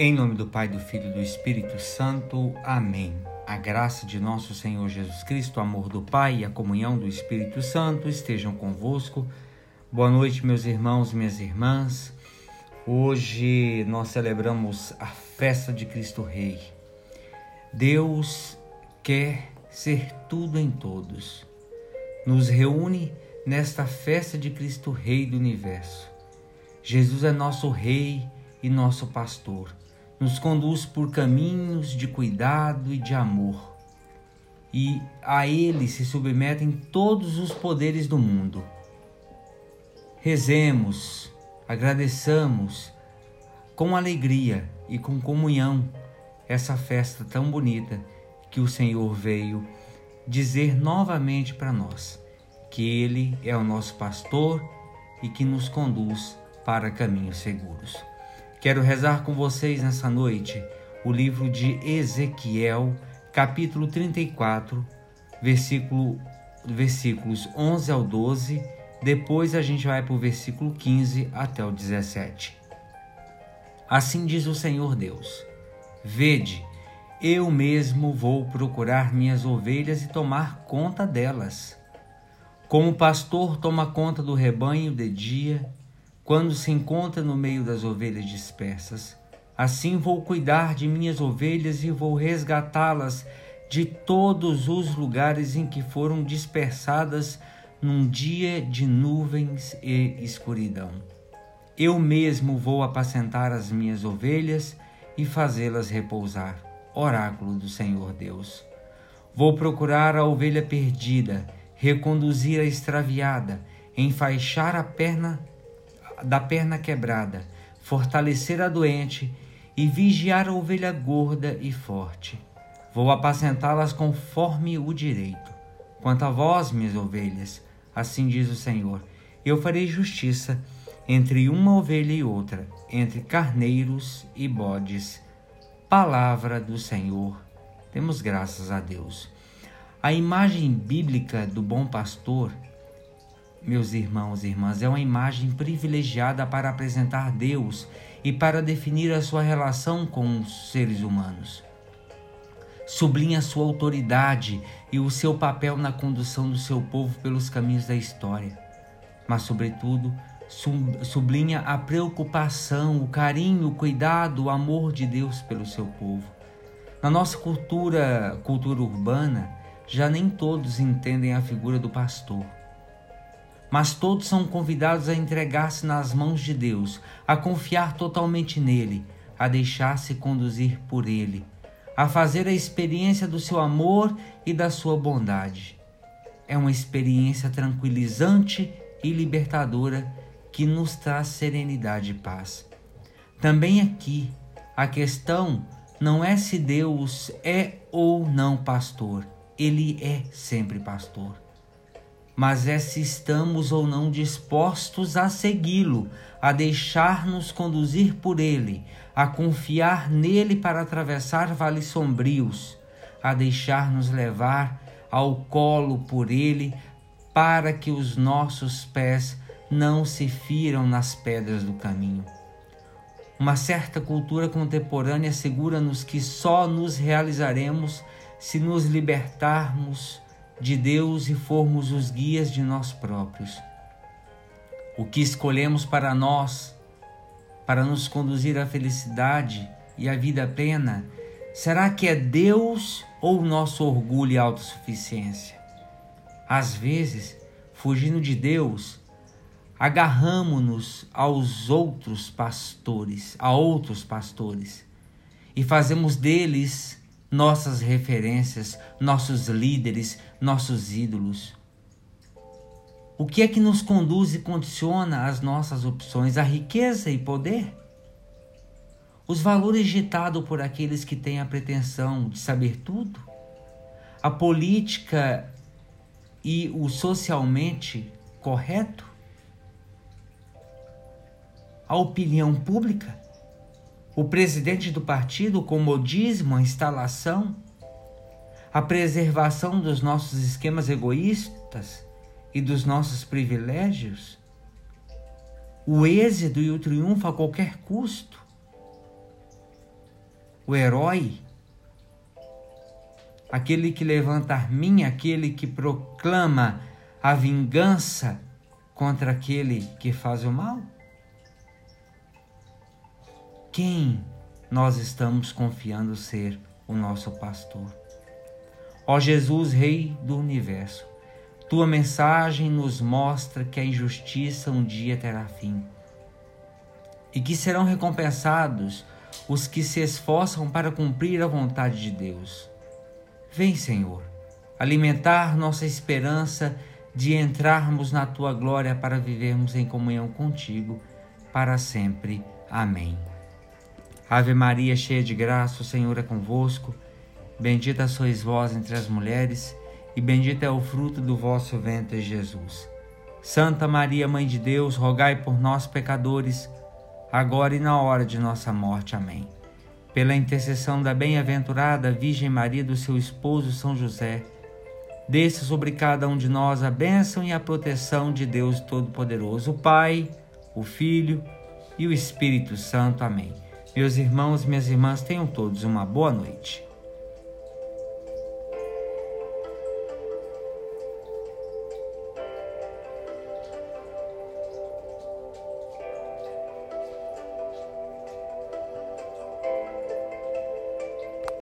Em nome do Pai, do Filho e do Espírito Santo. Amém. A graça de nosso Senhor Jesus Cristo, o amor do Pai e a comunhão do Espírito Santo estejam convosco. Boa noite, meus irmãos e minhas irmãs. Hoje nós celebramos a festa de Cristo Rei. Deus quer ser tudo em todos. Nos reúne nesta festa de Cristo Rei do universo. Jesus é nosso Rei e nosso pastor nos conduz por caminhos de cuidado e de amor. E a Ele se submetem todos os poderes do mundo. Rezemos, agradeçamos com alegria e com comunhão essa festa tão bonita que o Senhor veio dizer novamente para nós que Ele é o nosso pastor e que nos conduz para caminhos seguros. Quero rezar com vocês nessa noite o livro de Ezequiel, capítulo 34, versículo, versículos 11 ao 12. Depois a gente vai para o versículo 15 até o 17. Assim diz o Senhor Deus: Vede, eu mesmo vou procurar minhas ovelhas e tomar conta delas. Como o pastor toma conta do rebanho de dia, quando se encontra no meio das ovelhas dispersas. Assim vou cuidar de minhas ovelhas e vou resgatá-las de todos os lugares em que foram dispersadas num dia de nuvens e escuridão. Eu mesmo vou apacentar as minhas ovelhas e fazê-las repousar. Oráculo do Senhor Deus. Vou procurar a ovelha perdida, reconduzir a extraviada, enfaixar a perna da perna quebrada, fortalecer a doente e vigiar a ovelha gorda e forte. Vou apacentá-las conforme o direito. Quanto a vós, minhas ovelhas, assim diz o Senhor, eu farei justiça entre uma ovelha e outra, entre carneiros e bodes. Palavra do Senhor. Temos graças a Deus. A imagem bíblica do bom pastor meus irmãos e irmãs, é uma imagem privilegiada para apresentar Deus e para definir a sua relação com os seres humanos. Sublinha sua autoridade e o seu papel na condução do seu povo pelos caminhos da história, mas, sobretudo, sublinha a preocupação, o carinho, o cuidado, o amor de Deus pelo seu povo. Na nossa cultura, cultura urbana, já nem todos entendem a figura do pastor mas todos são convidados a entregar-se nas mãos de Deus, a confiar totalmente nele, a deixar-se conduzir por ele, a fazer a experiência do seu amor e da sua bondade. É uma experiência tranquilizante e libertadora que nos traz serenidade e paz. Também aqui, a questão não é se Deus é ou não pastor, ele é sempre pastor mas é se estamos ou não dispostos a segui-lo, a deixar-nos conduzir por ele, a confiar nele para atravessar vales sombrios, a deixar-nos levar ao colo por ele, para que os nossos pés não se firam nas pedras do caminho. Uma certa cultura contemporânea assegura-nos que só nos realizaremos se nos libertarmos de Deus e formos os guias de nós próprios. O que escolhemos para nós, para nos conduzir à felicidade e à vida plena, será que é Deus ou nosso orgulho e autossuficiência? Às vezes, fugindo de Deus, agarramos-nos aos outros pastores, a outros pastores, e fazemos deles nossas referências, nossos líderes, nossos ídolos. O que é que nos conduz e condiciona as nossas opções? A riqueza e poder? Os valores ditados por aqueles que têm a pretensão de saber tudo? A política e o socialmente correto? A opinião pública? O presidente do partido, o comodismo, a instalação, a preservação dos nossos esquemas egoístas e dos nossos privilégios, o êxito e o triunfo a qualquer custo. o herói, aquele que levanta arminha, aquele que proclama a vingança contra aquele que faz o mal? Quem nós estamos confiando ser o nosso pastor? Ó Jesus, Rei do universo, tua mensagem nos mostra que a injustiça um dia terá fim e que serão recompensados os que se esforçam para cumprir a vontade de Deus. Vem, Senhor, alimentar nossa esperança de entrarmos na tua glória para vivermos em comunhão contigo para sempre. Amém. Ave Maria, cheia de graça, o Senhor é convosco. Bendita sois vós entre as mulheres, e bendito é o fruto do vosso ventre, Jesus. Santa Maria, Mãe de Deus, rogai por nós, pecadores, agora e na hora de nossa morte. Amém. Pela intercessão da bem-aventurada Virgem Maria do seu esposo São José, desça sobre cada um de nós a bênção e a proteção de Deus Todo-Poderoso, o Pai, o Filho e o Espírito Santo. Amém. Meus irmãos minhas irmãs, tenham todos uma boa noite.